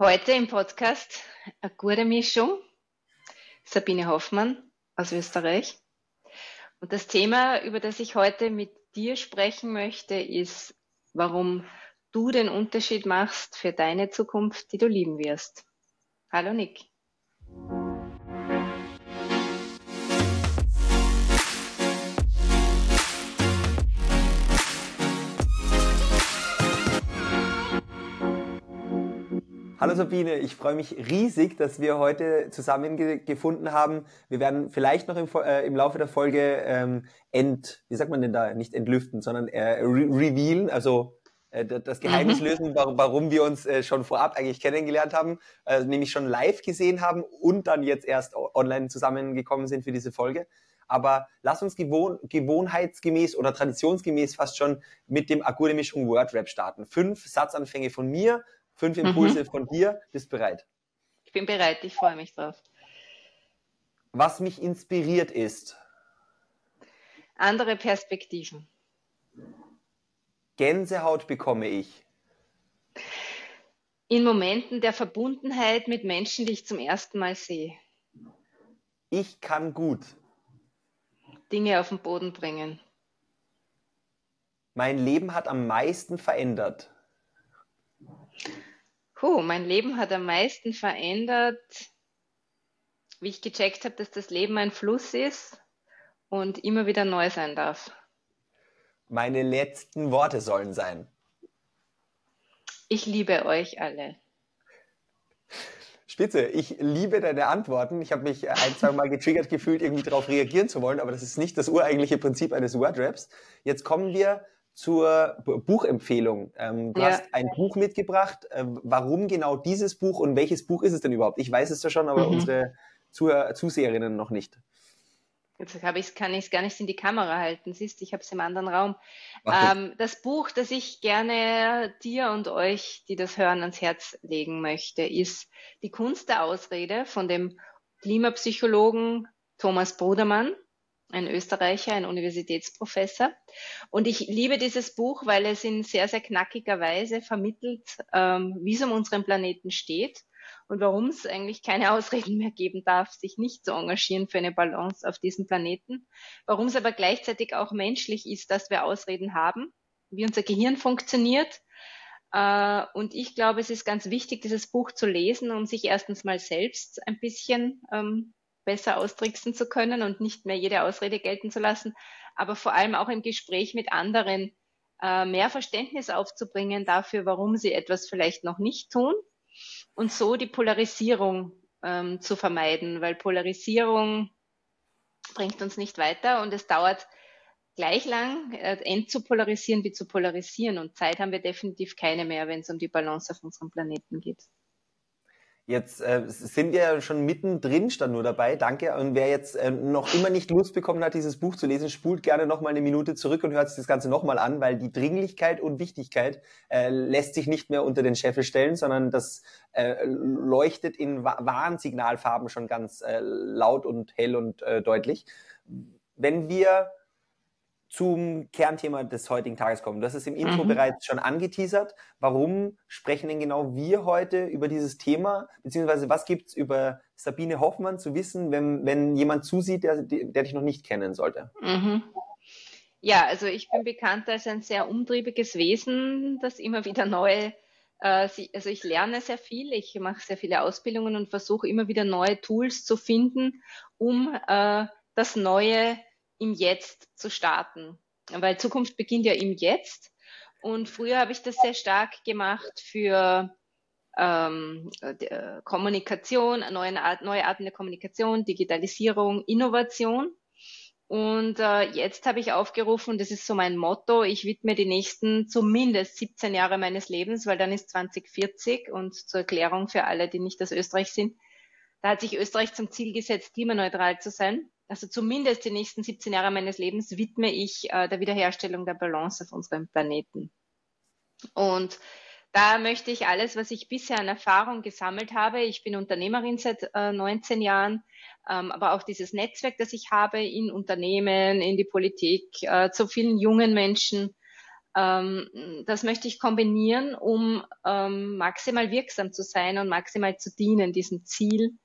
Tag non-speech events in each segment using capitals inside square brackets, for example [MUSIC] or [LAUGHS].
Heute im Podcast eine gute Mischung. Sabine Hoffmann aus Österreich. Und das Thema, über das ich heute mit dir sprechen möchte, ist, warum du den Unterschied machst für deine Zukunft, die du lieben wirst. Hallo Nick. Hallo Sabine, ich freue mich riesig, dass wir heute zusammengefunden haben. Wir werden vielleicht noch im, äh, im Laufe der Folge ähm, ent, wie sagt man denn da, nicht entlüften, sondern äh, re revealen, also äh, das Geheimnis mhm. lösen, warum, wir uns äh, schon vorab eigentlich kennengelernt haben, äh, nämlich schon live gesehen haben und dann jetzt erst online zusammengekommen sind für diese Folge. Aber lass uns gewohn gewohnheitsgemäß oder traditionsgemäß fast schon mit dem Akkorde-Mischung Word-Rap starten. Fünf Satzanfänge von mir, Fünf mhm. Impulse mhm. von dir. Bist bereit? Ich bin bereit, ich freue mich drauf. Was mich inspiriert ist. Andere Perspektiven. Gänsehaut bekomme ich. In Momenten der Verbundenheit mit Menschen, die ich zum ersten Mal sehe. Ich kann gut. Dinge auf den Boden bringen. Mein Leben hat am meisten verändert. Puh, mein Leben hat am meisten verändert, wie ich gecheckt habe, dass das Leben ein Fluss ist und immer wieder neu sein darf. Meine letzten Worte sollen sein. Ich liebe euch alle. Spitze, ich liebe deine Antworten. Ich habe mich ein, zwei Mal getriggert gefühlt, irgendwie darauf reagieren zu wollen, aber das ist nicht das ureigentliche Prinzip eines Wordraps. Jetzt kommen wir zur Buchempfehlung. Ähm, du ja. hast ein Buch mitgebracht. Äh, warum genau dieses Buch und welches Buch ist es denn überhaupt? Ich weiß es ja schon, aber mhm. unsere Zuhör Zuseherinnen noch nicht. Jetzt habe ich, kann ich es gar nicht in die Kamera halten. Siehst, ich habe es im anderen Raum. Ähm, das Buch, das ich gerne dir und euch, die das hören, ans Herz legen möchte, ist Die Kunst der Ausrede von dem Klimapsychologen Thomas Brudermann ein Österreicher, ein Universitätsprofessor. Und ich liebe dieses Buch, weil es in sehr, sehr knackiger Weise vermittelt, ähm, wie es um unseren Planeten steht und warum es eigentlich keine [LAUGHS] Ausreden mehr geben darf, sich nicht zu engagieren für eine Balance auf diesem Planeten. Warum es aber gleichzeitig auch menschlich ist, dass wir Ausreden haben, wie unser Gehirn funktioniert. Äh, und ich glaube, es ist ganz wichtig, dieses Buch zu lesen, um sich erstens mal selbst ein bisschen ähm, besser austricksen zu können und nicht mehr jede Ausrede gelten zu lassen, aber vor allem auch im Gespräch mit anderen äh, mehr Verständnis aufzubringen dafür, warum sie etwas vielleicht noch nicht tun und so die Polarisierung ähm, zu vermeiden, weil Polarisierung bringt uns nicht weiter und es dauert gleich lang, äh, entzupolarisieren wie zu polarisieren und Zeit haben wir definitiv keine mehr, wenn es um die Balance auf unserem Planeten geht. Jetzt äh, sind wir ja schon mittendrin, stand nur dabei, danke. Und wer jetzt äh, noch immer nicht Lust bekommen hat, dieses Buch zu lesen, spult gerne noch mal eine Minute zurück und hört sich das Ganze noch mal an, weil die Dringlichkeit und Wichtigkeit äh, lässt sich nicht mehr unter den Scheffel stellen, sondern das äh, leuchtet in Warnsignalfarben schon ganz äh, laut und hell und äh, deutlich. Wenn wir zum Kernthema des heutigen Tages kommen. Du hast es im Intro mhm. bereits schon angeteasert. Warum sprechen denn genau wir heute über dieses Thema? Beziehungsweise was gibt's über Sabine Hoffmann zu wissen, wenn, wenn jemand zusieht, der, der dich noch nicht kennen sollte? Mhm. Ja, also ich bin bekannt als ein sehr umtriebiges Wesen, das immer wieder neue, äh, also ich lerne sehr viel, ich mache sehr viele Ausbildungen und versuche immer wieder neue Tools zu finden, um äh, das Neue im Jetzt zu starten. Weil Zukunft beginnt ja im Jetzt. Und früher habe ich das sehr stark gemacht für ähm, äh, Kommunikation, neue, Art, neue Arten der Kommunikation, Digitalisierung, Innovation. Und äh, jetzt habe ich aufgerufen, das ist so mein Motto, ich widme die nächsten zumindest 17 Jahre meines Lebens, weil dann ist 2040 und zur Erklärung für alle, die nicht aus Österreich sind, da hat sich Österreich zum Ziel gesetzt, klimaneutral zu sein also zumindest die nächsten 17 Jahre meines Lebens widme ich äh, der Wiederherstellung der Balance auf unserem Planeten. Und da möchte ich alles, was ich bisher an Erfahrung gesammelt habe, ich bin Unternehmerin seit äh, 19 Jahren, ähm, aber auch dieses Netzwerk, das ich habe in Unternehmen, in die Politik, äh, zu vielen jungen Menschen, Ähm, das möchte ich kombinieren, um ähm, maximal wirksam zu sein und maximal zu dienen, diesem Ziel,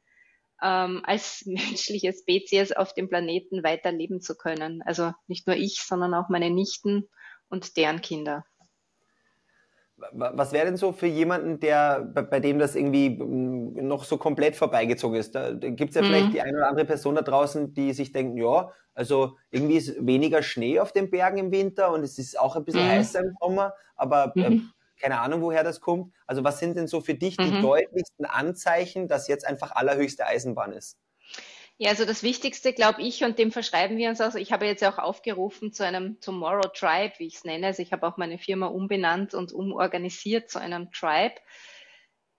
ähm, als [LAUGHS] menschliche Spezies auf dem Planeten weiterleben zu können. Also nicht nur ich, sondern auch meine Nichten und deren Kinder. Was wäre denn so für jemanden, der bei, dem das irgendwie mm, noch so komplett vorbeigezogen ist? Da, gibt es ja mhm. vielleicht die eine oder andere Person da draußen, die sich denken, ja, also irgendwie ist weniger Schnee auf den Bergen im Winter und es ist auch ein bisschen mhm. heißer im Sommer, aber äh, mhm. Keine Ahnung, woher das kommt. Also was sind denn so für dich die mhm. deutlichsten Anzeichen, dass jetzt einfach allerhöchste Eisenbahn ist? Ja, also das Wichtigste, glaube ich, und dem verschreiben wir uns auch. Ich habe jetzt auch aufgerufen zu einem Tomorrow Tribe, wie ich es nenne. Also ich habe auch meine Firma umbenannt und umorganisiert zu einem Tribe,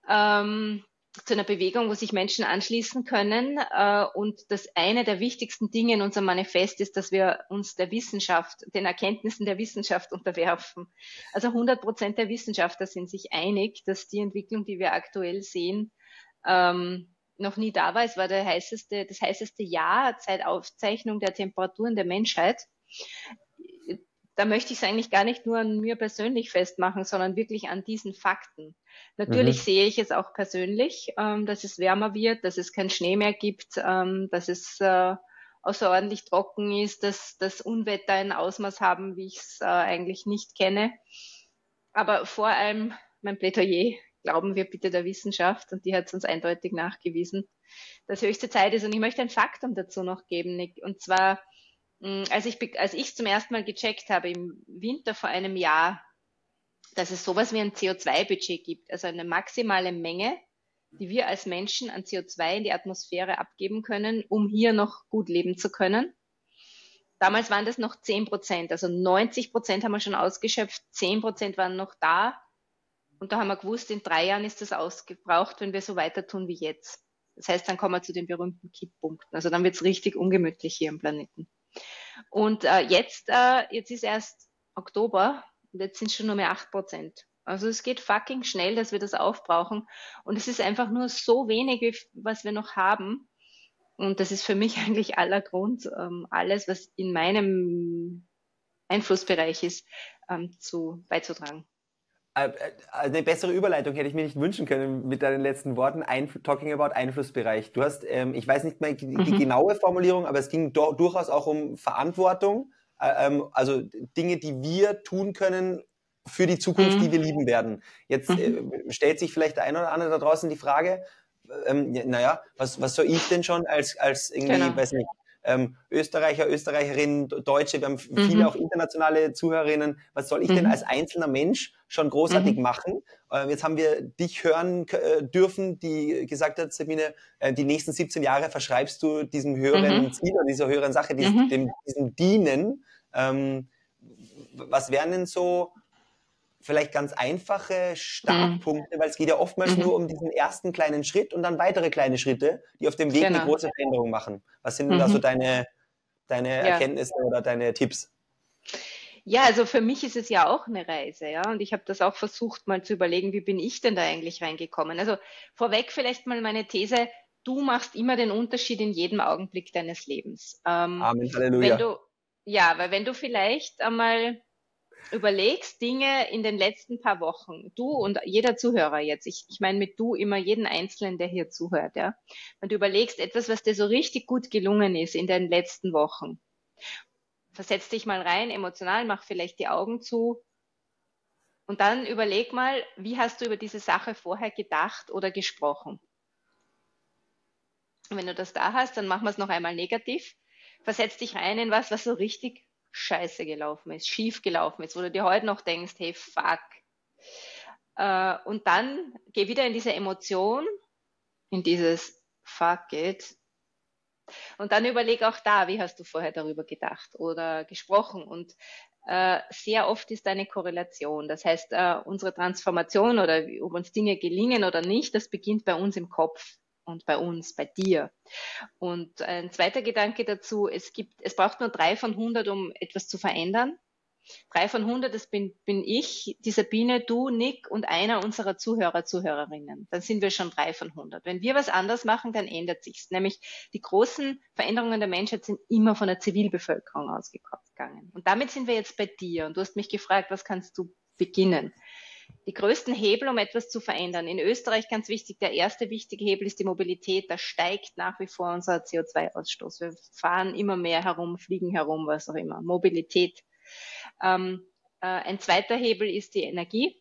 ähm, zu einer Bewegung, wo sich Menschen anschließen können. Äh, und das eine der wichtigsten Dinge in unserem Manifest ist, dass wir uns der Wissenschaft, den Erkenntnissen der Wissenschaft unterwerfen. Also 100 Prozent der Wissenschaftler sind sich einig, dass die Entwicklung, die wir aktuell sehen, ähm, noch nie da war. Es war der heißeste, das heißeste Jahr seit Aufzeichnung der Temperaturen der Menschheit. Da möchte ich es eigentlich gar nicht nur an mir persönlich festmachen, sondern wirklich an diesen Fakten. Natürlich mhm. sehe ich es auch persönlich, ähm, dass es wärmer wird, dass es keinen Schnee mehr gibt, ähm, dass es äh, außerordentlich trocken ist, dass das Unwetter ein Ausmaß haben, wie ich es äh, eigentlich nicht kenne. Aber vor allem mein Plädoyer glauben wir bitte der Wissenschaft und die hat es uns eindeutig nachgewiesen, dass höchste Zeit ist. Und ich möchte ein Faktum dazu noch geben, Nick. Und zwar, als ich als ich zum ersten Mal gecheckt habe im Winter vor einem Jahr, dass es sowas wie ein CO2-Budget gibt, also eine maximale Menge, die wir als Menschen an CO2 in die Atmosphäre abgeben können, um hier noch gut leben zu können. Damals waren das noch 10 Prozent, also 90 Prozent haben wir schon ausgeschöpft, 10 Prozent waren noch da und da haben wir gewusst, in drei Jahren ist das ausgebraucht, wenn wir so weiter tun wie jetzt. Das heißt, dann kommen wir zu den berühmten Kipppunkten. Also dann wird es richtig ungemütlich hier im Planeten. Und äh, jetzt, äh, jetzt ist erst Oktober und jetzt sind schon nur mehr acht Prozent. Also es geht fucking schnell, dass wir das aufbrauchen. Und es ist einfach nur so wenig, was wir noch haben. Und das ist für mich [LAUGHS] eigentlich aller Grund, ähm, alles, was in meinem Einflussbereich ist, ähm, zu beizutragen. Äh, äh, eine bessere Überleitung hätte ich mir nicht wünschen können mit deinen letzten Worten. Ein, talking about Einflussbereich. Du hast, ähm, ich weiß nicht mehr die, mhm. genaue Formulierung, aber es ging durchaus auch um Verantwortung. Äh, ähm, also Dinge, die wir tun können für die Zukunft, mhm. die wir lieben werden. Jetzt mhm. äh, stellt sich vielleicht der eine oder andere da draußen die Frage, ähm, naja, was, was soll ich denn schon als, als irgendwie, genau. weiß nicht, ähm, Österreicher, Österreicherinnen, Deutsche, wir haben mhm. viele auch internationale Zuhörerinnen. Was soll ich mhm. denn als einzelner Mensch schon großartig mhm. machen? Äh, jetzt haben wir dich hören äh, dürfen, die gesagt hat, Sabine, äh, die nächsten 17 Jahre verschreibst du diesem höheren mhm. Ziel oder dieser höheren Sache, diesem, mhm. dem, diesem Dienen. Ähm, was wären denn so vielleicht ganz einfache Startpunkte, mhm. weil es geht ja oftmals mhm. nur um diesen ersten kleinen Schritt und dann weitere kleine Schritte, die auf dem Weg genau. eine große Veränderung machen. Was sind denn mhm. da so mhm. deine, deine ja. Erkenntnisse oder deine Tipps? Ja, also für mich ist es ja auch eine Reise, ja. Und ich habe das auch versucht, mal zu überlegen, wie bin ich denn da eigentlich reingekommen? Also vorweg vielleicht mal meine These, du machst immer den Unterschied in jedem Augenblick deines Lebens. Ähm, Amen, Halleluja. Wenn du, ja, weil wenn du vielleicht einmal überlegst Dinge in den letzten paar Wochen, du und jeder Zuhörer jetzt, ich, ich meine mit du immer jeden Einzelnen, der hier zuhört, ja, wenn du überlegst etwas, was dir so richtig gut gelungen ist in den letzten Wochen, versetz dich mal rein, emotional, mach vielleicht die Augen zu. Und dann überleg mal, wie hast du über diese Sache vorher gedacht oder gesprochen? Und wenn du das da hast, dann machen wir es noch einmal negativ. Versetz dich rein in was, was so richtig scheiße gelaufen ist, schief gelaufen ist, wo du dir heute noch denkst, hey, fuck. Äh, und dann geh wieder in diese Emotion, in dieses fuck it. Und dann überleg auch da, wie hast du vorher darüber gedacht oder gesprochen. Und äh, sehr oft ist eine Korrelation. Das heißt, äh, unsere Transformation oder ob uns Dinge gelingen oder nicht, das beginnt bei uns im Kopf und bei uns, bei dir. Und ein zweiter Gedanke dazu, es gibt, es braucht nur drei von 100, um etwas zu verändern. Drei von 100, das bin, bin ich, die Sabine, du, Nick und einer unserer Zuhörer, Zuhörerinnen. Dann sind wir schon drei von 100. Wenn wir was anders machen, dann ändert sich's. Nämlich die großen Veränderungen der Menschheit sind immer von der Zivilbevölkerung ausgegangen. Und damit sind wir jetzt bei dir. Und du hast mich gefragt, was kannst du beginnen? Die größten Hebel, um etwas zu verändern. In Österreich ganz wichtig, der erste wichtige Hebel ist die Mobilität. Da steigt nach wie vor unser CO2-Ausstoß. Wir fahren immer mehr herum, fliegen herum, was auch immer. Mobilität. Ähm, äh, ein zweiter Hebel ist die Energie.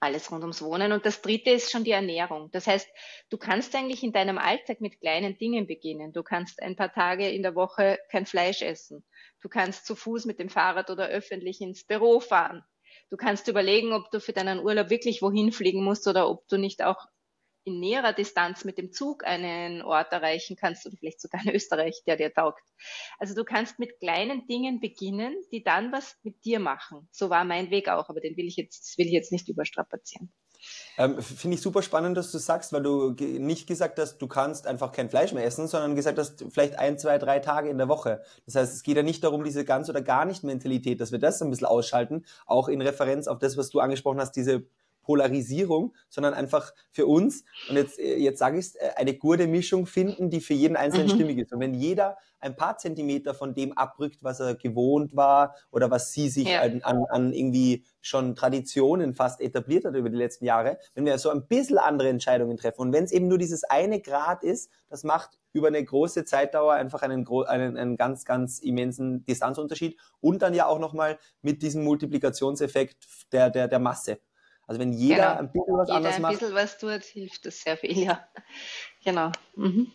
Alles rund ums Wohnen. Und das dritte ist schon die Ernährung. Das heißt, du kannst eigentlich in deinem Alltag mit kleinen Dingen beginnen. Du kannst ein paar Tage in der Woche kein Fleisch essen. Du kannst zu Fuß mit dem Fahrrad oder öffentlich ins Büro fahren. Du kannst überlegen, ob du für deinen Urlaub wirklich wohin fliegen musst oder ob du nicht auch in näherer Distanz mit dem Zug einen Ort erreichen kannst oder vielleicht sogar in Österreich, der dir taugt. Also du kannst mit kleinen Dingen beginnen, die dann was mit dir machen. So war mein Weg auch, aber den will ich jetzt, will ich jetzt nicht überstrapazieren. Ähm, Finde ich super spannend, dass du sagst, weil du nicht gesagt hast, du kannst einfach kein Fleisch mehr essen, sondern gesagt hast, vielleicht ein, zwei, drei Tage in der Woche. Das heißt, es geht ja nicht darum, diese ganz oder gar nicht Mentalität, dass wir das ein bisschen ausschalten, auch in Referenz auf das, was du angesprochen hast, diese Polarisierung, sondern einfach für uns, und jetzt, äh, jetzt sage ich es, äh, eine gute Mischung finden, die für jeden Einzelnen mhm. stimmig ist. Und wenn jeder ein paar Zentimeter von dem abrückt, was er gewohnt war oder was sie sich ja. an, an, an irgendwie schon Traditionen fast etabliert hat über die letzten Jahre, wenn wir so ein bisschen andere Entscheidungen treffen und wenn es eben nur dieses eine Grad ist, das macht über eine große Zeitdauer einfach einen, einen, einen ganz, ganz immensen Distanzunterschied und dann ja auch nochmal mit diesem Multiplikationseffekt der, der, der Masse. Also wenn jeder genau. ein bisschen was jeder anderes macht. ein bisschen was tut, hilft das sehr viel, ja. Genau. Mhm.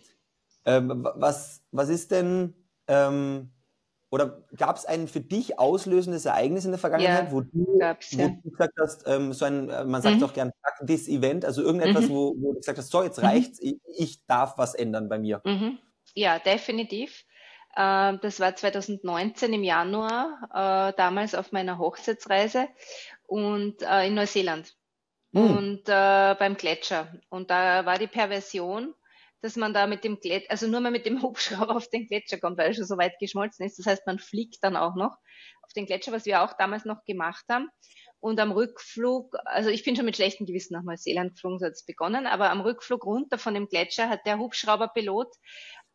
Ähm, was, was ist denn, ähm, oder gab es ein für dich auslösendes Ereignis in der Vergangenheit, ja, wo, du, wo ja. du gesagt hast, ähm, so ein, äh, man sagt mhm. auch gern, this Event, also irgendetwas, mhm. wo, wo, du gesagt hast, so, jetzt mhm. reicht's, ich, ich, darf was ändern bei mir. Mhm. Ja, definitiv. Äh, das war 2019 im Januar, äh, damals auf meiner Hochzeitsreise und äh, in Neuseeland mhm. und beim Gletscher. Und da war die Perversion, dass man da mit dem Gletscher, also nur mal mit dem [LAUGHS] Hubschrauber auf den Gletscher kommt, weil er schon so weit geschmolzen ist. Das heißt, man fliegt dann auch noch auf den Gletscher, was wir auch damals noch gemacht haben. Und am Rückflug, also ich bin schon mit schlechtem Gewissen nach Neuseeland geflogen, so hat es begonnen, aber am Rückflug runter von dem Gletscher hat der Hubschrauberpilot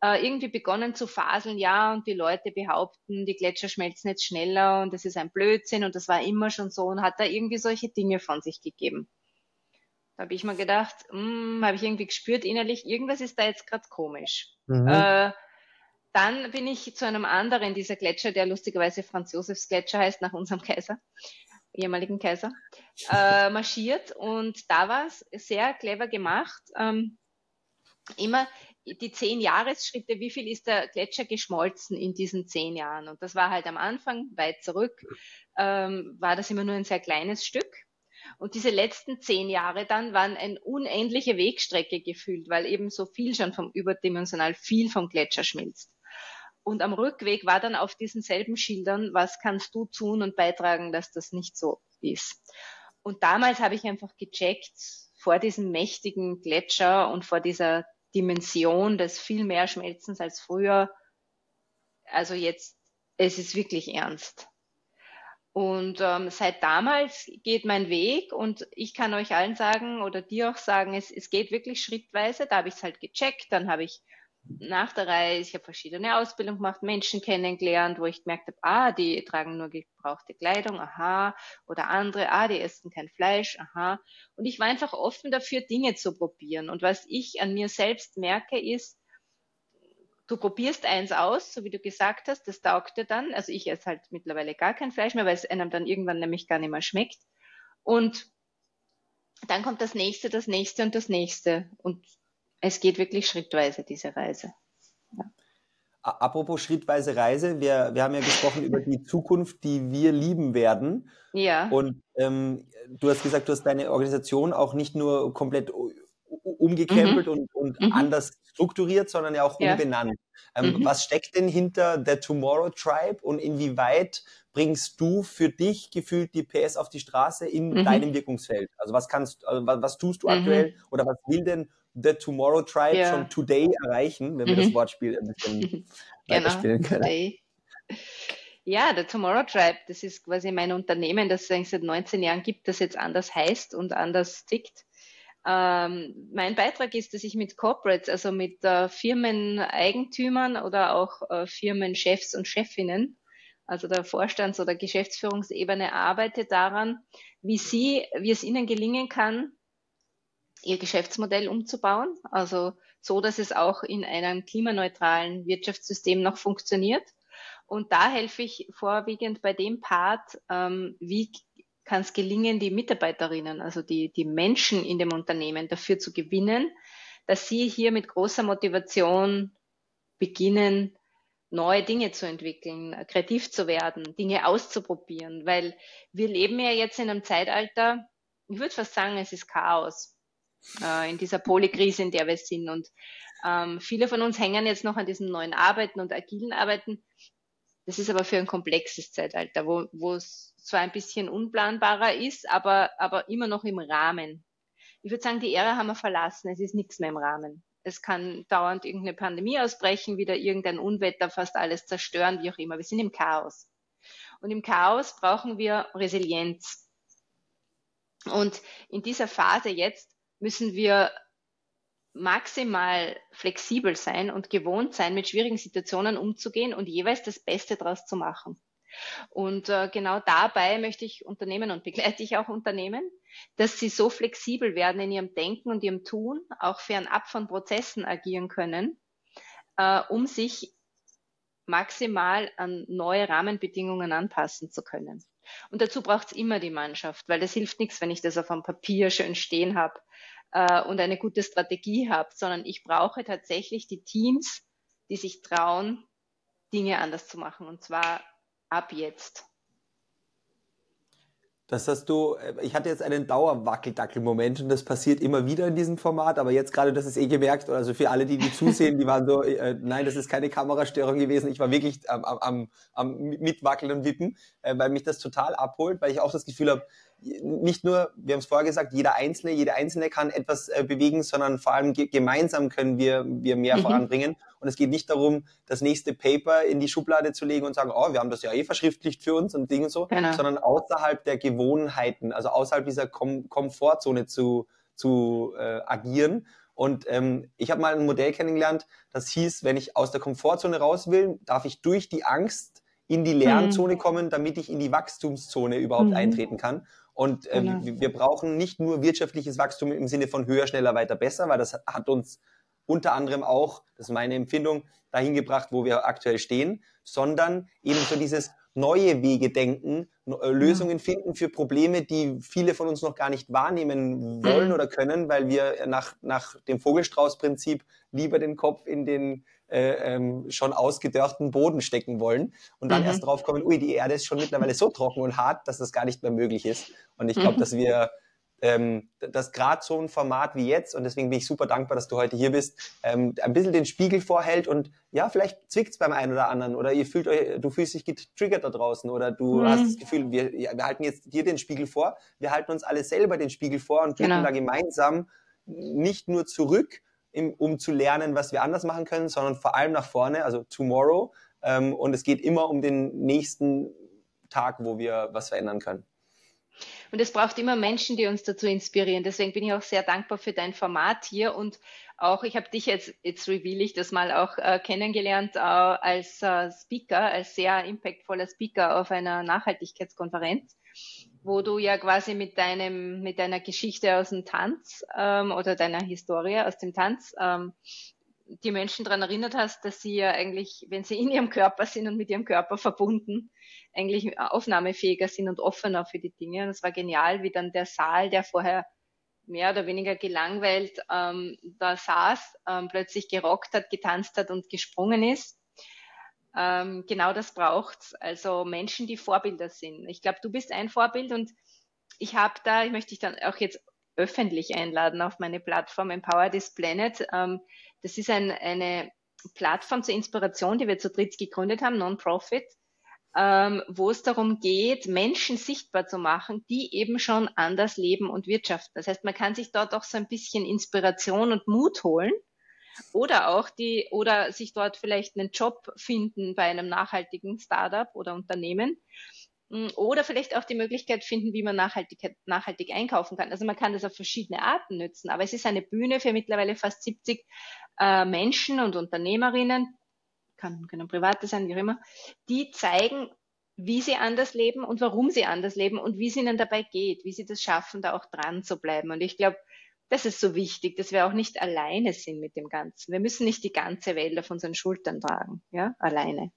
äh, irgendwie begonnen zu faseln, ja, und die Leute behaupten, die Gletscher schmelzen jetzt schneller und das ist ein Blödsinn und das war immer schon so und hat da irgendwie solche Dinge von sich gegeben. Da habe ich mir gedacht, hm, habe ich irgendwie gespürt innerlich, irgendwas ist da jetzt gerade komisch. Mhm. Äh, dann bin ich zu einem anderen dieser Gletscher, der lustigerweise Franz Josefs Gletscher heißt, nach unserem Kaiser, ehemaligen Kaiser, äh, [LAUGHS] marschiert. Und da war es sehr clever gemacht. Ähm, immer die zehn Jahresschritte, wie viel ist der Gletscher geschmolzen in diesen zehn Jahren? Und das war halt am Anfang, weit zurück, ähm, war das immer nur ein sehr kleines Stück. Und diese letzten zehn Jahre dann waren eine unendliche Wegstrecke gefühlt, weil eben so viel schon vom überdimensional viel vom Gletscher schmilzt. Und am Rückweg war dann auf diesen selben Schildern, was kannst du tun und beitragen, dass das nicht so ist. Und damals habe ich einfach gecheckt, vor diesem mächtigen Gletscher und vor dieser Dimension des viel mehr Schmelzens als früher. Also jetzt, es ist wirklich ernst. Und ähm, seit damals geht mein Weg und ich kann euch allen sagen oder dir auch sagen, es, es geht wirklich schrittweise. Da habe ich es halt gecheckt, dann habe ich nach der Reise, ich habe verschiedene Ausbildungen gemacht, Menschen kennengelernt, wo ich gemerkt habe, ah, die tragen nur gebrauchte Kleidung, aha, oder andere, ah, die essen kein Fleisch, aha. Und ich war einfach offen dafür, Dinge zu probieren. Und was ich an mir selbst merke, ist, du probierst eins aus, so wie du gesagt hast, das taugt dir dann. Also ich esse halt mittlerweile gar kein Fleisch mehr, weil es einem dann irgendwann nämlich gar nicht mehr schmeckt. Und dann kommt das nächste, das nächste und das nächste. Und es geht wirklich schrittweise, diese Reise. Ja. Apropos schrittweise Reise, wir, wir haben ja gesprochen über die Zukunft, die wir lieben werden. Ja. Und ähm, du hast gesagt, du hast deine Organisation auch nicht nur komplett umgekrempelt mhm. und, und mhm. anders strukturiert, sondern ja auch ja. umbenannt. Ähm, mhm. Was steckt denn hinter der Tomorrow Tribe und inwieweit bringst du für dich gefühlt die PS auf die Straße in mhm. deinem Wirkungsfeld? Also was kannst, also was, was tust du mhm. aktuell oder was will denn The Tomorrow Tribe ja. schon Today erreichen, wenn wir das mhm. Wortspiel ein bisschen [LAUGHS] genau. weiterspielen können. Today. Ja, der Tomorrow Tribe, das ist quasi mein Unternehmen, das es eigentlich seit 19 Jahren gibt, das jetzt anders heißt und anders tickt. Ähm, mein Beitrag ist, dass ich mit Corporates, also mit äh, Firmeneigentümern oder auch äh, Firmenchefs und Chefinnen, also der Vorstands- oder Geschäftsführungsebene, arbeite daran, wie sie, wie es ihnen gelingen kann, ihr Geschäftsmodell umzubauen, also so, dass es auch in einem klimaneutralen Wirtschaftssystem noch funktioniert. Und da helfe ich vorwiegend bei dem Part, ähm, wie kann es gelingen, die Mitarbeiterinnen, also die, die Menschen in dem Unternehmen dafür zu gewinnen, dass sie hier mit großer Motivation beginnen, neue Dinge zu entwickeln, kreativ zu werden, Dinge auszuprobieren, weil wir leben ja jetzt in einem Zeitalter, ich würde fast sagen, es ist Chaos äh, in dieser Polykrise, in der wir sind. Und ähm, viele von uns hängen jetzt noch an diesem neuen Arbeiten und agilen Arbeiten. Das ist aber für ein komplexes Zeitalter, wo es zwar ein bisschen unplanbarer ist, aber, aber immer noch im Rahmen. Ich würde sagen, die Ära haben wir verlassen. Es ist nichts mehr im Rahmen. Es kann dauernd irgendeine Pandemie ausbrechen, wieder irgendein Unwetter fast alles zerstören, wie auch immer. Wir sind im Chaos. Und im Chaos brauchen wir Resilienz. Und in dieser Phase jetzt müssen wir maximal flexibel sein und gewohnt sein, mit schwierigen Situationen umzugehen und jeweils das Beste daraus zu machen. Und äh, genau dabei möchte ich Unternehmen und begleite ich auch Unternehmen, dass sie so flexibel werden in ihrem Denken und ihrem Tun, auch fernab von Prozessen agieren können, äh, um sich maximal an neue Rahmenbedingungen anpassen zu können. Und dazu braucht es immer die Mannschaft, weil es hilft nichts, wenn ich das auf einem Papier schön stehen habe äh, und eine gute Strategie habe, sondern ich brauche tatsächlich die Teams, die sich trauen, Dinge anders zu machen und zwar ab jetzt. Das hast du, äh, ich hatte jetzt einen Dauerwackeldackel-Moment und das passiert immer wieder in diesem Format, aber jetzt gerade, das ist eh gemerkt, also für alle, die, die zusehen, die waren so, äh, nein, das ist keine Kamerastörung gewesen, ich war wirklich am, am, am Mitwackeln und Wippen, äh, weil mich das total abholt, weil ich auch das Gefühl habe, nicht nur, wir haben es vorher gesagt, jeder Einzelne, jede Einzelne kann etwas äh, bewegen, sondern vor allem ge gemeinsam können wir, wir mehr mhm. voranbringen. Und es geht nicht darum, das nächste Paper in die Schublade zu legen und sagen, oh, wir haben das ja eh verschriftlicht für uns und Dinge so, genau. sondern außerhalb der Gewohnheiten, also außerhalb dieser Kom Komfortzone zu, zu äh, agieren. Und ähm, ich habe mal ein Modell kennengelernt, das hieß, wenn ich aus der Komfortzone raus will, darf ich durch die Angst in die Lernzone mhm. kommen, damit ich in die Wachstumszone überhaupt mhm. eintreten kann. Und äh, genau. wir, wir brauchen nicht nur wirtschaftliches Wachstum im Sinne von höher, schneller, weiter, besser, weil das hat uns unter anderem auch, das ist meine Empfindung, dahin gebracht, wo wir aktuell stehen, sondern eben so dieses neue Wege denken, äh, Lösungen finden für Probleme, die viele von uns noch gar nicht wahrnehmen wollen mhm. oder können, weil wir nach, nach dem Vogelstrauß-Prinzip lieber den Kopf in den äh, ähm, schon ausgedörrten Boden stecken wollen und dann mhm. erst drauf kommen, ui, die Erde ist schon mittlerweile so trocken und hart, dass das gar nicht mehr möglich ist. Und ich glaube, mhm. dass wir ähm, dass gerade so ein Format wie jetzt, und deswegen bin ich super dankbar, dass du heute hier bist, ähm, ein bisschen den Spiegel vorhält und ja, vielleicht zwickt's beim einen oder anderen oder ihr fühlt euch, du fühlst dich getriggert da draußen oder du mhm. hast das Gefühl, wir, wir halten jetzt dir den Spiegel vor, wir halten uns alle selber den Spiegel vor und blicken genau. da gemeinsam nicht nur zurück, im, um zu lernen, was wir anders machen können, sondern vor allem nach vorne, also tomorrow. Ähm, und es geht immer um den nächsten Tag, wo wir was verändern können. Und es braucht immer Menschen, die uns dazu inspirieren. Deswegen bin ich auch sehr dankbar für dein Format hier und auch, ich habe dich jetzt, jetzt reveal ich das mal auch äh, kennengelernt äh, als äh, Speaker, als sehr impactvoller Speaker auf einer Nachhaltigkeitskonferenz wo du ja quasi mit deinem, mit deiner Geschichte aus dem Tanz ähm, oder deiner Historie aus dem Tanz ähm, die Menschen daran erinnert hast, dass sie ja eigentlich, wenn sie in ihrem Körper sind und mit ihrem Körper verbunden, eigentlich aufnahmefähiger sind und offener für die Dinge. Und es war genial, wie dann der Saal, der vorher mehr oder weniger gelangweilt ähm, da saß, ähm, plötzlich gerockt hat, getanzt hat und gesprungen ist ähm, genau das braucht's. Also Menschen, die Vorbilder sind. Ich glaube, du bist ein Vorbild und ich habe da, ich möchte dich dann auch jetzt öffentlich einladen auf meine Plattform Empower This Planet. Ähm, das ist ein, eine Plattform zur Inspiration, die wir zu dritt gegründet haben, Non-Profit, ähm, wo es darum geht, Menschen sichtbar zu machen, die eben schon anders leben und wirtschaften. Das heißt, man kann sich dort auch so ein bisschen Inspiration und Mut holen oder auch die, oder sich dort vielleicht einen Job finden bei einem nachhaltigen Startup oder Unternehmen hm, oder vielleicht auch die Möglichkeit finden, wie man nachhaltig, nachhaltig einkaufen kann. Also man kann das auf verschiedene Arten nützen, aber es ist eine Bühne für mittlerweile fast 70 äh, Menschen und Unternehmerinnen, kann, können private sein, wie auch immer, die zeigen, wie sie anders leben und warum sie anders leben und wie es ihnen dabei geht, wie sie das schaffen, da auch dran zu bleiben. Und ich glaube, das ist so wichtig, dass wir auch nicht alleine sind mit dem Ganzen. Wir müssen nicht die ganze Welt auf unseren Schultern tragen, ja, alleine.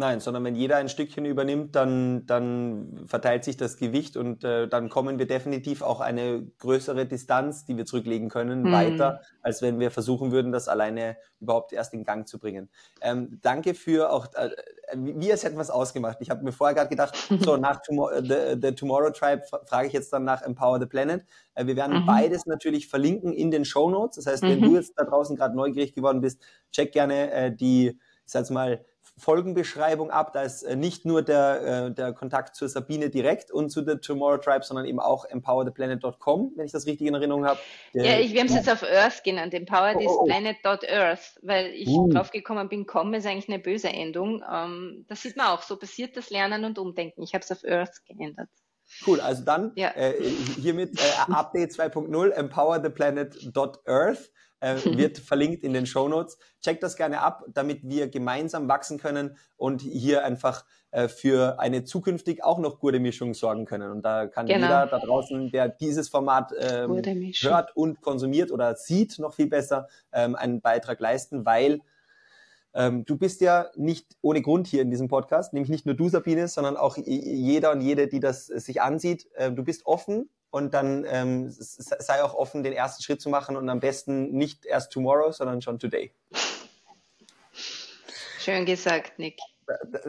Nein, sondern wenn jeder ein Stückchen übernimmt, dann, dann verteilt sich das Gewicht und äh, dann kommen wir definitiv auch eine größere Distanz, die wir zurücklegen können, mhm. weiter, als wenn wir versuchen würden, das alleine überhaupt erst in Gang zu bringen. Ähm, danke für auch, äh, wir hätten was ausgemacht. Ich habe mir vorher gerade gedacht, [LAUGHS] so nach Tomorrow, äh, the, the, Tomorrow Tribe frage ich jetzt dann nach Empower the Planet. Äh, wir werden mhm. beides natürlich verlinken in den Show Notes. Das heißt, wenn mhm. du jetzt da draußen gerade neugierig geworden bist, check gerne äh, die, ich sag's mal, Folgenbeschreibung ab. Da ist äh, nicht nur der, äh, der Kontakt zur Sabine direkt und zu der Tomorrow Tribe, sondern eben auch empowertheplanet.com, wenn ich das richtig in Erinnerung habe. Ja, ich, wir haben es jetzt auf Earth genannt, empowerthisplanet.earth, weil ich uh. drauf gekommen bin, com ist eigentlich eine böse Endung. Ähm, das sieht man auch, so passiert das Lernen und Umdenken. Ich habe es auf Earth geändert. Cool, also dann ja. äh, hiermit äh, Update 2.0 empowertheplanet.earth äh, [LAUGHS] wird verlinkt in den Show Notes. Checkt das gerne ab, damit wir gemeinsam wachsen können und hier einfach äh, für eine zukünftig auch noch gute Mischung sorgen können. Und da kann genau. jeder da draußen, der dieses Format ähm, hört und konsumiert oder sieht, noch viel besser ähm, einen Beitrag leisten, weil ähm, du bist ja nicht ohne Grund hier in diesem Podcast, nämlich nicht nur du, Sabine, sondern auch jeder und jede, die das sich ansieht. Äh, du bist offen und dann ähm, sei auch offen, den ersten Schritt zu machen und am besten nicht erst tomorrow, sondern schon today. Schön gesagt, Nick.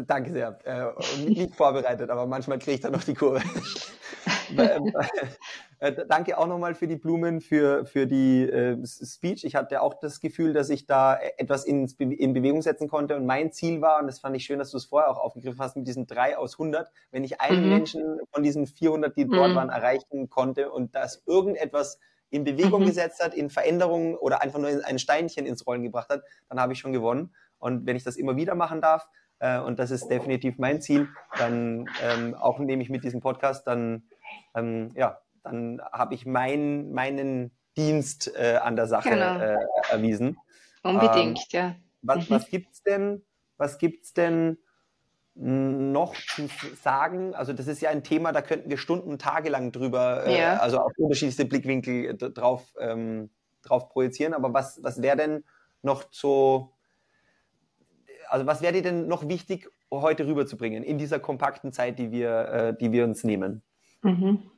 Danke sehr. Äh, nicht vorbereitet, aber manchmal kriege ich da noch die Kurve. [LAUGHS] [LAUGHS] Äh, danke auch nochmal für die Blumen, für, für die äh, Speech. Ich hatte auch das Gefühl, dass ich da etwas in, in Bewegung setzen konnte. Und mein Ziel war, und das fand ich schön, dass du es vorher auch aufgegriffen hast, mit diesen drei aus 100, wenn ich einen mhm. Menschen von diesen 400, die dort mhm. waren, erreichen konnte und das irgendetwas in Bewegung mhm. gesetzt hat, in Veränderungen oder einfach nur ein Steinchen ins Rollen gebracht hat, dann habe ich schon gewonnen. Und wenn ich das immer wieder machen darf, äh, und das ist definitiv mein Ziel, dann ähm, auch nehme ich mit diesem Podcast, dann ähm, ja, dann habe ich mein, meinen Dienst äh, an der Sache genau. äh, erwiesen. Unbedingt, ähm, ja. Was, mhm. was gibt's denn, was gibt's denn noch zu sagen? Also das ist ja ein Thema, da könnten wir Stunden, tagelang drüber, äh, ja. also auf unterschiedlichste Blickwinkel drauf, ähm, drauf projizieren. Aber was, was wäre denn noch so, also was wäre dir denn noch wichtig, heute rüberzubringen in dieser kompakten Zeit, die wir, äh, die wir uns nehmen? Mhm.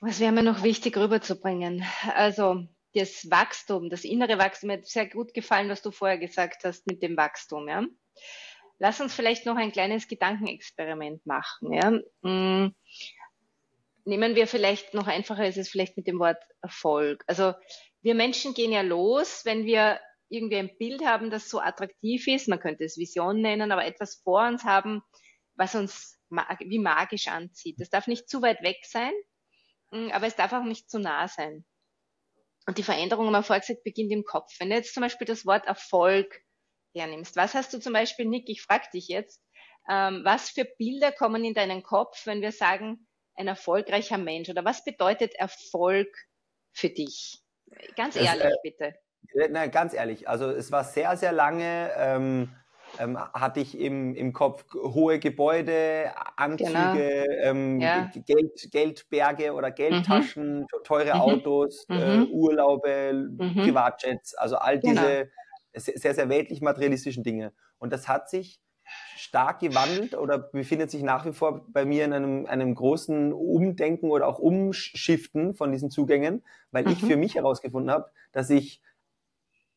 Was wäre mir noch wichtig rüberzubringen? Also das Wachstum, das innere Wachstum, mir hat sehr gut gefallen, was du vorher gesagt hast mit dem Wachstum. Ja? Lass uns vielleicht noch ein kleines Gedankenexperiment machen. Ja? Hm. Nehmen wir vielleicht noch einfacher ist es vielleicht mit dem Wort Erfolg. Also wir Menschen gehen ja los, wenn wir irgendwie ein Bild haben, das so attraktiv ist, man könnte es Vision nennen, aber etwas vor uns haben, was uns wie magisch anzieht. Das darf nicht zu weit weg sein, Mm, aber es darf auch nicht zu nah sein. Und die Veränderung, haben wir vorher gesagt, beginnt im Kopf. Wenn du jetzt zum Beispiel das Wort Erfolg hernimmst, was hast du zum Beispiel, Nick, ich frage dich jetzt, ähm, was für Bilder kommen in deinen Kopf, wenn wir sagen, ein erfolgreicher Mensch oder was bedeutet Erfolg für dich? Ganz ehrlich, das, äh, bitte. Nein, ganz ehrlich. Also es war sehr, sehr lange ähm, ähm, hatte ich im, im Kopf hohe Gebäude, Anzüge, genau. ähm, ja. Geld, Geldberge oder Geldtaschen, mhm. teure mhm. Autos, mhm. Äh, Urlaube, mhm. Privatjets, also all genau. diese genau. sehr, sehr weltlich materialistischen Dinge. Und das hat sich stark gewandelt oder befindet sich nach wie vor bei mir in einem, einem großen Umdenken oder auch Umschiften von diesen Zugängen, weil ich mhm. für mich herausgefunden habe, dass ich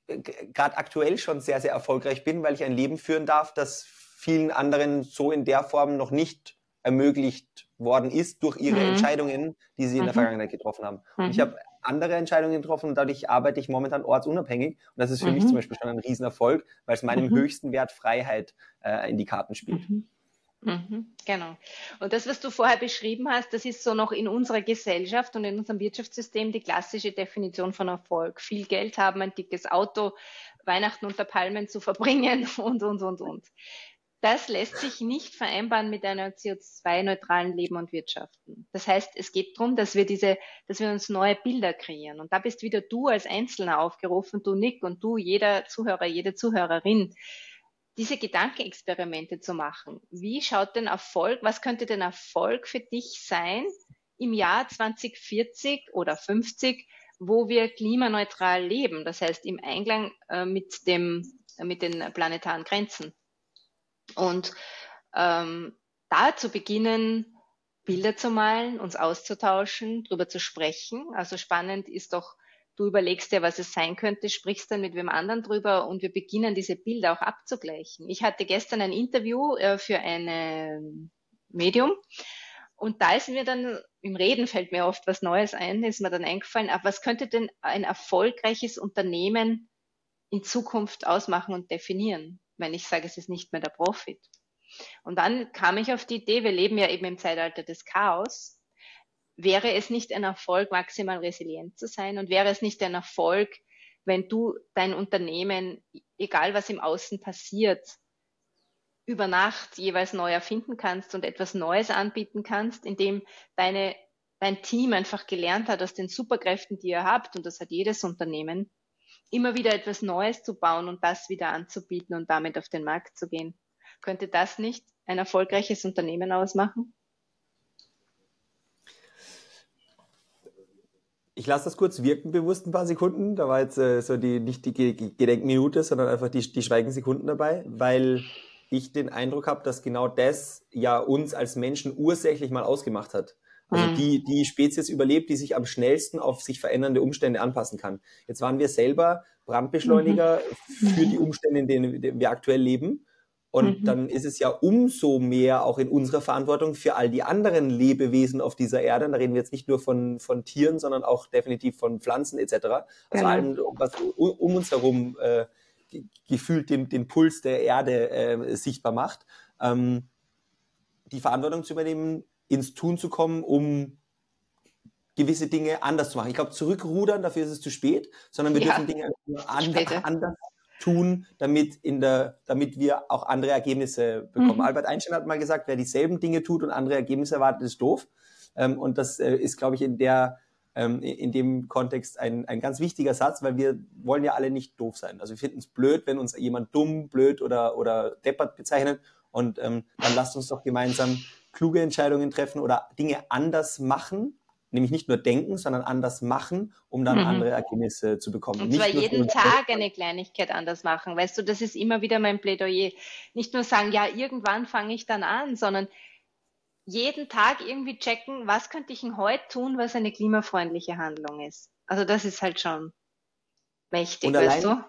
gerade aktuell schon sehr, sehr erfolgreich bin, weil ich ein Leben führen darf, das vielen anderen so in der Form noch nicht ermöglicht worden ist durch ihre mhm. Entscheidungen, die sie in der mhm. Vergangenheit getroffen haben. Mhm. Und ich mhm. habe andere Entscheidungen getroffen und dadurch arbeite ich momentan ortsunabhängig. Und das ist für mich mhm. zum Beispiel schon ein Riesenerfolg, weil es meinem mhm. höchsten Wert Freiheit äh, in die Karten spielt. Mhm, genau. Und das, was du vorher beschrieben hast, das ist so noch in unserer Gesellschaft und in unserem Wirtschaftssystem die klassische Definition von Erfolg. Viel Geld haben, ein dickes Auto, Weihnachten unter Palmen zu verbringen [LAUGHS] und, und, und, und. Das lässt sich nicht vereinbaren mit einer CO2-neutralen Leben und Wirtschaften. Das heißt, es geht darum, dass wir diese, dass wir uns neue Bilder kreieren. Und da bist wieder du als Einzelner aufgerufen, du Nick und du, jeder Zuhörer, jede Zuhörerin, diese Gedankenexperimente zu machen. Wie schaut denn Erfolg, was könnte denn Erfolg für dich sein im Jahr 2040 oder 50, wo wir klimaneutral leben? Das heißt, im Einklang äh, mit dem, mit den planetaren Grenzen. Und ähm, da zu beginnen, Bilder zu malen, uns auszutauschen, darüber zu sprechen. Also spannend ist doch du überlegst dir, was es sein könnte, sprichst dann mit wem anderen drüber und wir beginnen diese Bilder auch abzugleichen. Ich hatte gestern ein Interview äh, für ein ähm, Medium und da ist mir dann, im Reden fällt mir oft was Neues ein, ist mir dann eingefallen, aber was könnte denn ein erfolgreiches Unternehmen in Zukunft ausmachen und definieren, wenn ich sage, es ist nicht mehr der Profit. Und dann kam ich auf die Idee, wir leben ja eben im Zeitalter des Chaos wäre es nicht ein Erfolg, maximal resilient zu sein? Und wäre es nicht ein Erfolg, wenn du dein Unternehmen, egal was im Außen passiert, über Nacht jeweils neu erfinden kannst und etwas Neues anbieten kannst, indem deine, dein Team einfach gelernt hat aus den Superkräften, die ihr habt, und das hat jedes Unternehmen, immer wieder etwas Neues zu bauen und das wieder anzubieten und damit auf den Markt zu gehen. Könnte das nicht ein erfolgreiches Unternehmen ausmachen? Ich lasse das kurz wirken, bewusst ein paar Sekunden. Da war jetzt äh, so die, nicht die Gedenkminute, sondern einfach die, die Schweigensekunden dabei, weil ich den Eindruck habe, dass genau das ja uns als Menschen ursächlich mal ausgemacht hat. Also mhm. die, die Spezies überlebt, die sich am schnellsten auf sich verändernde Umstände anpassen kann. Jetzt waren wir selber Brandbeschleuniger mhm. für die Umstände, in denen wir aktuell leben. Und mhm. dann ist es ja umso mehr auch in unserer Verantwortung für all die anderen Lebewesen auf dieser Erde. da reden wir jetzt nicht nur von, von Tieren, sondern auch definitiv von Pflanzen etc. Also genau. allem, was um uns herum äh, gefühlt den, den Puls der Erde äh, sichtbar macht, ähm, die Verantwortung zu übernehmen, ins Tun zu kommen, um gewisse Dinge anders zu machen. Ich glaube, zurückrudern, dafür ist es zu spät, sondern wir ja. dürfen Dinge anders, anders tun, damit, in der, damit wir auch andere Ergebnisse bekommen. Mhm. Albert Einstein hat mal gesagt, wer dieselben Dinge tut und andere Ergebnisse erwartet, ist doof. Ähm, und das äh, ist, glaube ich, in der ähm, in dem Kontext ein, ein ganz wichtiger Satz, weil wir wollen ja alle nicht doof sein. Also wir finden es blöd, wenn uns jemand dumm, blöd oder, oder deppert bezeichnet. Und ähm, dann lasst uns doch gemeinsam kluge Entscheidungen treffen oder Dinge anders machen, nämlich nicht nur denken, sondern anders machen, um dann mhm. andere Ergebnisse zu bekommen. Und zwar jeden Tag eine Kleinigkeit anders machen. Weißt du, das ist immer wieder mein Plädoyer. Nicht nur sagen, ja, irgendwann fange ich dann an, sondern jeden Tag irgendwie checken, was könnte ich denn heute tun, was eine klimafreundliche Handlung ist. Also das ist halt schon mächtig, Und allein, weißt du?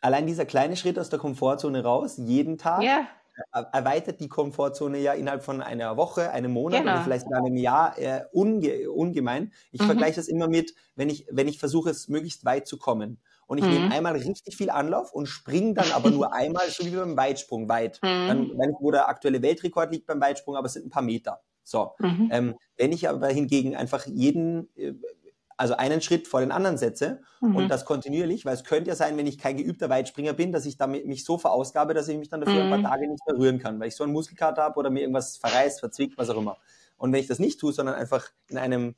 Allein dieser kleine Schritt aus der Komfortzone raus, jeden Tag, ja erweitert die Komfortzone ja innerhalb von einer Woche, einem Monat genau. oder vielleicht sogar einem Jahr äh, unge ungemein. Ich mhm. vergleiche das immer mit, wenn ich, wenn ich versuche, es möglichst weit zu kommen. Und ich mhm. nehme einmal richtig viel Anlauf und springe dann aber nur [LAUGHS] einmal, so wie beim Weitsprung weit. Mhm. Dann, wenn, wo der aktuelle Weltrekord liegt beim Weitsprung, aber es sind ein paar Meter. So. Mhm. Ähm, wenn ich aber hingegen einfach jeden äh, also einen Schritt vor den anderen setze mhm. und das kontinuierlich, weil es könnte ja sein, wenn ich kein geübter Weitspringer bin, dass ich damit mich so verausgabe, dass ich mich dann dafür mhm. ein paar mhm. Tage nicht mehr rühren kann, weil ich so einen Muskelkater habe oder mir irgendwas verreißt, verzwickt, was auch immer. Und wenn ich das nicht tue, sondern einfach in einem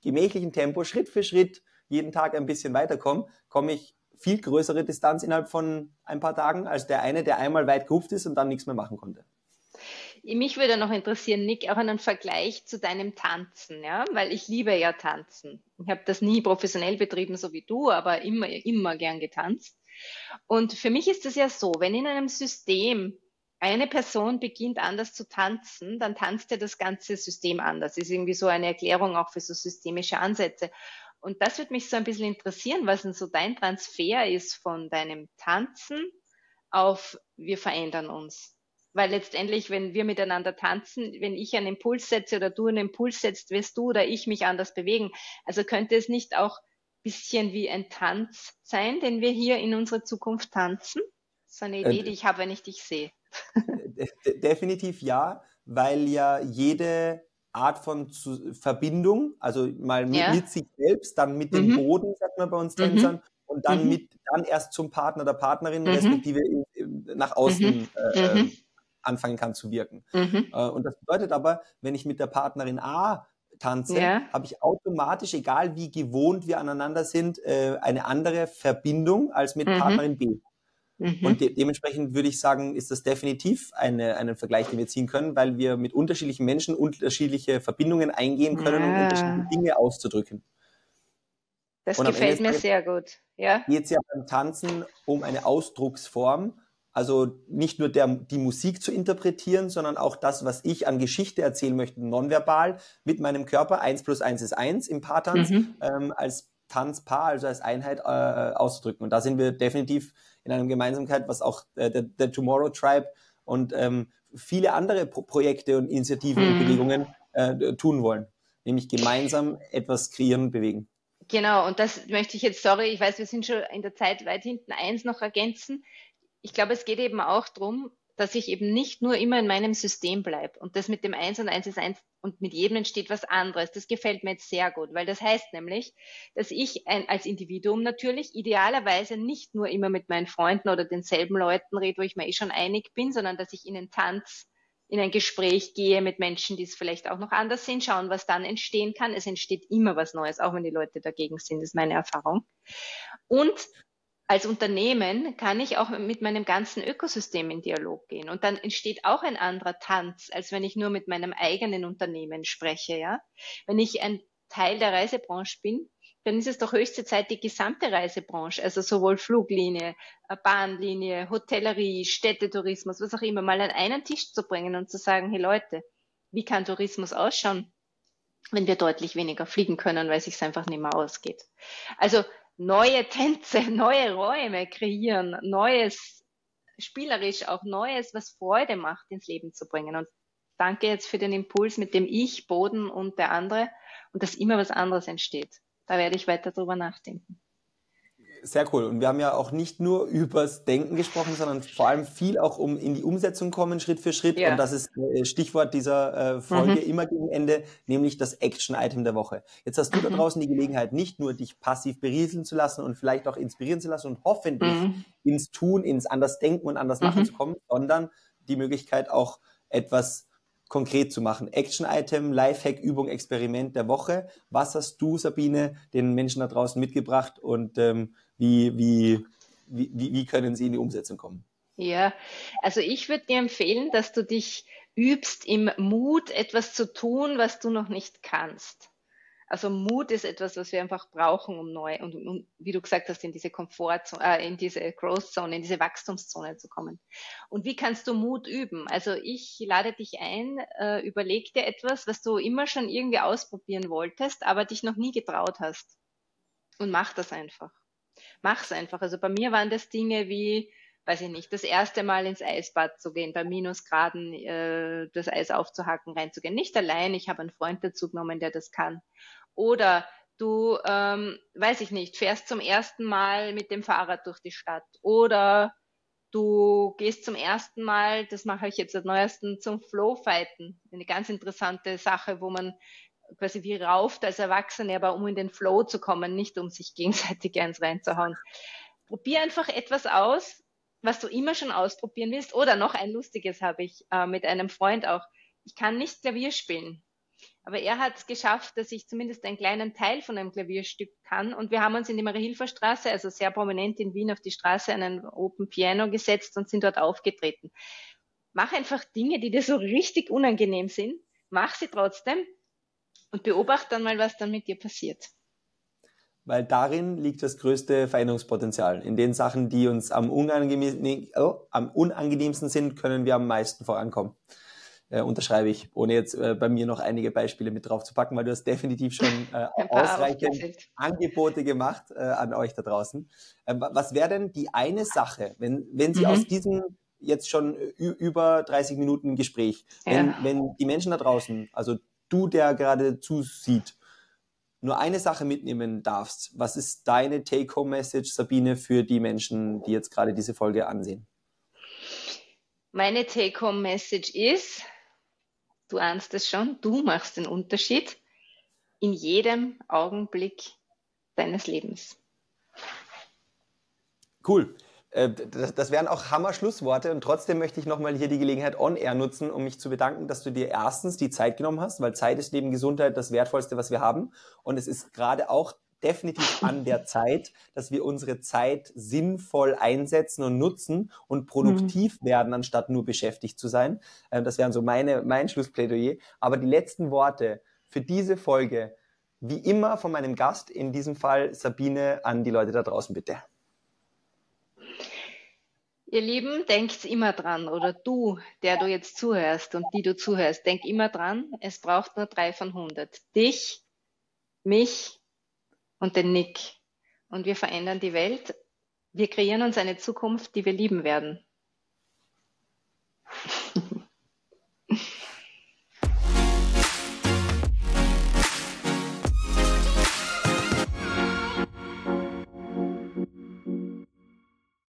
gemächlichen Tempo, Schritt für Schritt, jeden Tag ein bisschen weiterkomme, komme ich viel größere Distanz innerhalb von ein paar Tagen als der eine, der einmal weit gehupft ist und dann nichts mehr machen konnte. Mich würde noch interessieren, Nick, auch einen Vergleich zu deinem Tanzen, ja, weil ich liebe ja Tanzen. Ich habe das nie professionell betrieben, so wie du, aber immer, immer gern getanzt. Und für mich ist es ja so, wenn in einem System eine Person beginnt anders zu tanzen, dann tanzt ja das ganze System anders. Das ist irgendwie so eine Erklärung auch für so systemische Ansätze. Und das würde mich so ein bisschen interessieren, was denn so dein Transfer ist von deinem Tanzen auf wir verändern uns. Weil letztendlich, wenn wir miteinander tanzen, wenn ich einen Impuls setze oder du einen Impuls setzt, wirst du oder ich mich anders bewegen. Also könnte es nicht auch bisschen wie ein Tanz sein, den wir hier in unserer Zukunft tanzen? So eine Idee, äh, die ich habe, wenn ich dich sehe. [LAUGHS] Definitiv ja, weil ja jede Art von zu Verbindung, also mal mit, ja. mit, sich selbst, dann mit dem mhm. Boden, sagt man bei uns mhm. Tänzern, und dann mhm. mit, dann erst zum Partner oder Partnerin, mhm. respektive in, in, nach außen mhm. äh, anfangen kann zu wirken. Äh, und das bedeutet aber, wenn ich mit der Partnerin A tanze, ja. habe ich automatisch, egal wie gewohnt wir aneinander sind, äh, eine andere Verbindung als mit Partnerin B. Mhm. Und de dementsprechend würde ich sagen, ist das definitiv eine, einen Vergleich, den wir ziehen können, weil wir mit unterschiedlichen Menschen unterschiedliche Verbindungen eingehen können, ja. um unterschiedliche Dinge auszudrücken. Das gefällt mir sehr gut. Ja. Geht es ja beim Tanzen um eine Ausdrucksform, also nicht nur der, die Musik zu interpretieren, sondern auch das, was ich an Geschichte erzählen möchte, nonverbal mit meinem Körper. Eins plus eins ist eins im Paartanz, mhm. ähm, als Tanzpaar, also als Einheit äh, auszudrücken. Und da sind wir definitiv in einer Gemeinsamkeit, was auch äh, der, der, Tomorrow Tribe und ähm, viele andere Pro Projekte und Initiativen hm. und Bewegungen äh, tun wollen. Nämlich gemeinsam etwas kreieren und bewegen. Genau, und das möchte ich jetzt, sorry, ich weiß, wir sind schon in der Zeit weit hinten, eins noch ergänzen. Ich glaube, es geht eben auch darum, dass ich eben nicht nur immer in meinem System bleibe. Und das mit dem Eins und Eins ist eins und mit jedem entsteht was anderes. Das gefällt mir jetzt sehr gut, weil das heißt nämlich, dass ich ein, als Individuum natürlich idealerweise nicht nur immer mit meinen Freunden oder denselben Leuten rede, wo ich mir eh schon einig bin, sondern dass ich in einen Tanz, in ein Gespräch gehe mit Menschen, die es vielleicht auch noch anders sehen, schauen, was dann entstehen kann. Es entsteht immer was Neues, auch wenn die Leute dagegen sind, ist meine Erfahrung. Und als Unternehmen kann ich auch mit meinem ganzen Ökosystem in Dialog gehen. Und dann entsteht auch ein anderer Tanz, als wenn ich nur mit meinem eigenen Unternehmen spreche, ja. Wenn ich ein Teil der Reisebranche bin, dann ist es doch höchste Zeit, die gesamte Reisebranche, also sowohl Fluglinie, äh, Bahnlinie, Hotellerie, Städtetourismus, was auch immer, mal an einen Tisch zu bringen und zu sagen, hey Leute, wie kann Tourismus ausschauen, wenn wir deutlich weniger fliegen können, weil es sich einfach nicht mehr ausgeht. Also neue Tänze, [LAUGHS] neue Räume kreieren, Neues, spielerisch auch Neues, was Freude macht, ins Leben zu bringen. Und danke jetzt für den Impuls mit dem Ich, Boden und der andere und dass immer was anderes entsteht. Da werde ich weiter drüber nachdenken. Sehr cool. Und wir haben ja auch nicht nur [LAUGHS] übers Denken gesprochen, sondern vor allem viel auch um in die Umsetzung kommen, Schritt für Schritt. Ja. Und das ist äh, Stichwort dieser äh, Folge mhm. immer gegen Ende, nämlich das Action-Item der Woche. Jetzt hast du mhm. da draußen die Gelegenheit, nicht nur dich passiv berieseln zu lassen und vielleicht auch inspirieren zu lassen und hoffentlich mhm. ins Tun, ins anders denken und anders machen mhm. zu kommen, sondern die Möglichkeit auch etwas konkret zu machen. Action-Item, Lifehack, Übung, Experiment der Woche. Was hast du, Sabine, den Menschen da draußen mitgebracht und ähm, wie, wie, wie, wie können sie in die Umsetzung kommen? Ja, also ich würde dir empfehlen, dass du dich übst, im Mut etwas zu tun, was du noch nicht kannst. Also Mut ist etwas, was wir einfach brauchen, um neu und, und wie du gesagt hast, in diese Komfortzone, äh, in diese Growth Zone, in diese Wachstumszone zu kommen. Und wie kannst du Mut üben? Also ich lade dich ein, äh, überleg dir etwas, was du immer schon irgendwie ausprobieren wolltest, aber dich noch nie getraut hast. Und mach das einfach mach's einfach. Also bei mir waren das Dinge wie, weiß ich nicht, das erste Mal ins Eisbad zu gehen, bei Minusgraden äh, das Eis aufzuhacken, reinzugehen. Nicht allein, ich habe einen Freund dazu genommen, der das kann. Oder du, ähm, weiß ich nicht, fährst zum ersten Mal mit dem Fahrrad durch die Stadt. Oder du gehst zum ersten Mal, das mache ich jetzt seit neuesten, zum Flowfighten. Eine ganz interessante Sache, wo man quasi wie rauft als Erwachsene, aber um in den Flow zu kommen, nicht um sich gegenseitig eins reinzuhauen. Probier einfach etwas aus, was du immer schon ausprobieren willst. Oder noch ein lustiges habe ich äh, mit einem Freund auch. Ich kann nicht Klavier spielen. Aber er hat es geschafft, dass ich zumindest einen kleinen Teil von einem Klavierstück kann. Und wir haben uns in die Marie-Hilfer-Straße, also sehr prominent in Wien, auf die Straße einen Open Piano gesetzt und sind dort aufgetreten. Mach einfach Dinge, die dir so richtig unangenehm sind. Mach sie trotzdem und beobachte dann mal, was dann mit dir passiert. Weil darin liegt das größte Veränderungspotenzial. In den Sachen, die uns am, unangenehm, oh, am unangenehmsten sind, können wir am meisten vorankommen. Äh, unterschreibe ich, ohne jetzt äh, bei mir noch einige Beispiele mit drauf zu packen, weil du hast definitiv schon äh, [LAUGHS] ausreichend Angebote gemacht äh, an euch da draußen. Ähm, was wäre denn die eine Sache, wenn, wenn Sie mhm. aus diesem jetzt schon über 30 Minuten Gespräch, wenn, ja. wenn die Menschen da draußen, also du, der gerade zusieht, nur eine Sache mitnehmen darfst, was ist deine Take-Home-Message, Sabine, für die Menschen, die jetzt gerade diese Folge ansehen? Meine Take-Home-Message ist, du ahnst es schon, du machst den Unterschied in jedem Augenblick deines Lebens. Cool. Äh, das, wären auch Hammer-Schlussworte und trotzdem möchte ich nochmal hier die Gelegenheit on-air nutzen, um mich zu bedanken, dass du dir erstens die Zeit genommen hast, weil Zeit ist neben Gesundheit das Wertvollste, was wir haben. Und es ist gerade auch definitiv an der [LAUGHS] Zeit, dass wir unsere Zeit sinnvoll einsetzen und nutzen und produktiv mhm. werden, anstatt nur beschäftigt zu sein. Äh, das wären so meine, mein Schlussplädoyer. Aber die letzten Worte für diese Folge, wie immer von meinem Gast, in diesem Fall Sabine, an die Leute da draußen bitte. Ihr Lieben, denkt immer dran, oder du, der du jetzt zuhörst und die du zuhörst, denk immer dran, es braucht nur drei von hundert. Dich, mich und den Nick. Und wir verändern die Welt. Wir kreieren uns eine Zukunft, die wir lieben werden.